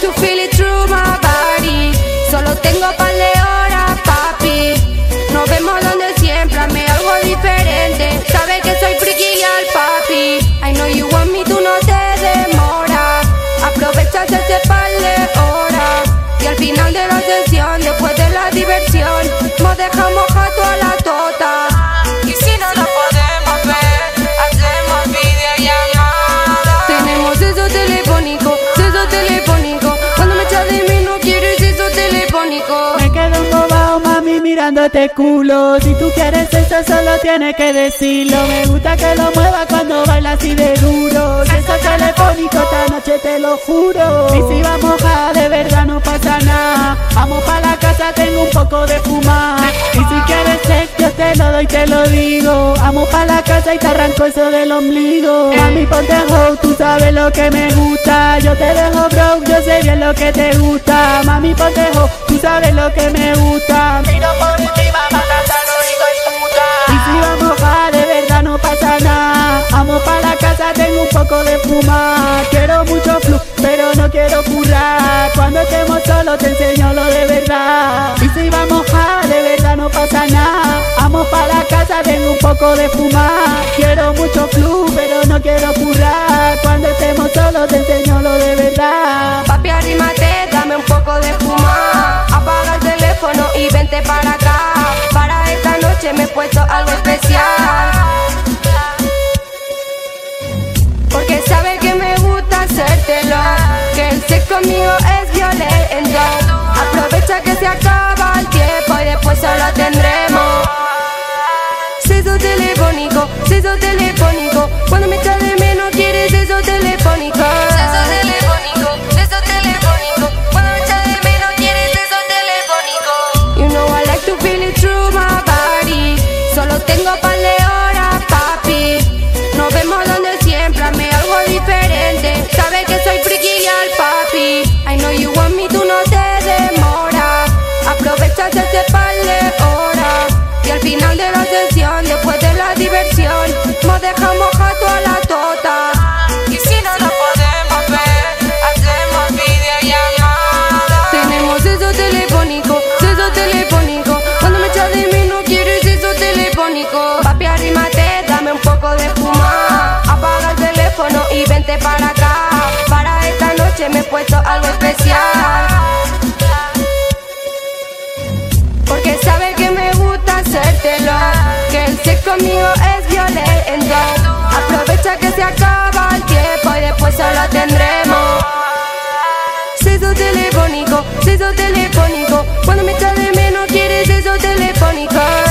to feel it through my body. Solo tengo par de horas, papi. Nos vemos donde siempre, hazme algo diferente. Sabes que soy friki al papi. I know you want me, tú no te demora. Aprovechas ese par de horas. Y al final de la sesión, después de la diversión, nos dejamos culo. Si tú quieres eso, solo tienes que decirlo. Me gusta que lo muevas cuando bailas así de duro. Si eso es telefónico, esta noche te lo juro. Y si vamos a de verdad, no pasa nada. Vamos pa' la casa, tengo un poco de fumar. Y si quieres sex, yo te lo doy, te lo digo. Vamos pa' la casa y te arranco eso del ombligo. Mami, ponte hoe, tú sabes lo que me gusta. Yo te dejo broke, yo sé bien lo que te gusta. Mami, ponte hoe, tú sabes lo que me gusta. Poco de fuma. Quiero mucho flu, pero no quiero currar. Cuando estemos solos, te enseño lo de verdad. Y si vamos a de verdad, no pasa nada. Vamos pa' la casa, tengo un poco de fuma. Quiero mucho flu, pero no quiero currar. Cuando estemos solos, te enseño lo de verdad. Papi, arrímate, dame un poco de fuma. Apaga el teléfono y vente para acá. Para esta noche me he puesto algo especial. Sexo conmigo es violento. Aprovecha que se acaba el tiempo y después solo tendremos. Sexo telefónico, sexo telefónico. Cuando me echas de menos quieres sexo telefónico. Sexo telefónico, sexo telefónico. Cuando me echas de menos quieres sexo telefónico. You know I like to feel it through my body. Solo tengo par la diversión, nos dejamos jato a la tota. Y si no nos podemos ver, hacemos videollamada. Tenemos eso telefónico, eso telefónico. Cuando me echas de mí no quieres eso telefónico. Papi, arrímate, dame un poco de fuma. Apaga el teléfono y vente para acá. Para esta noche me he puesto algo especial. Sexo conmigo es violento. Aprovecha que se acaba el tiempo y después solo tendremos. Sexo telefónico, sexo telefónico. Cuando me echas de menos quieres. Sexo telefónico.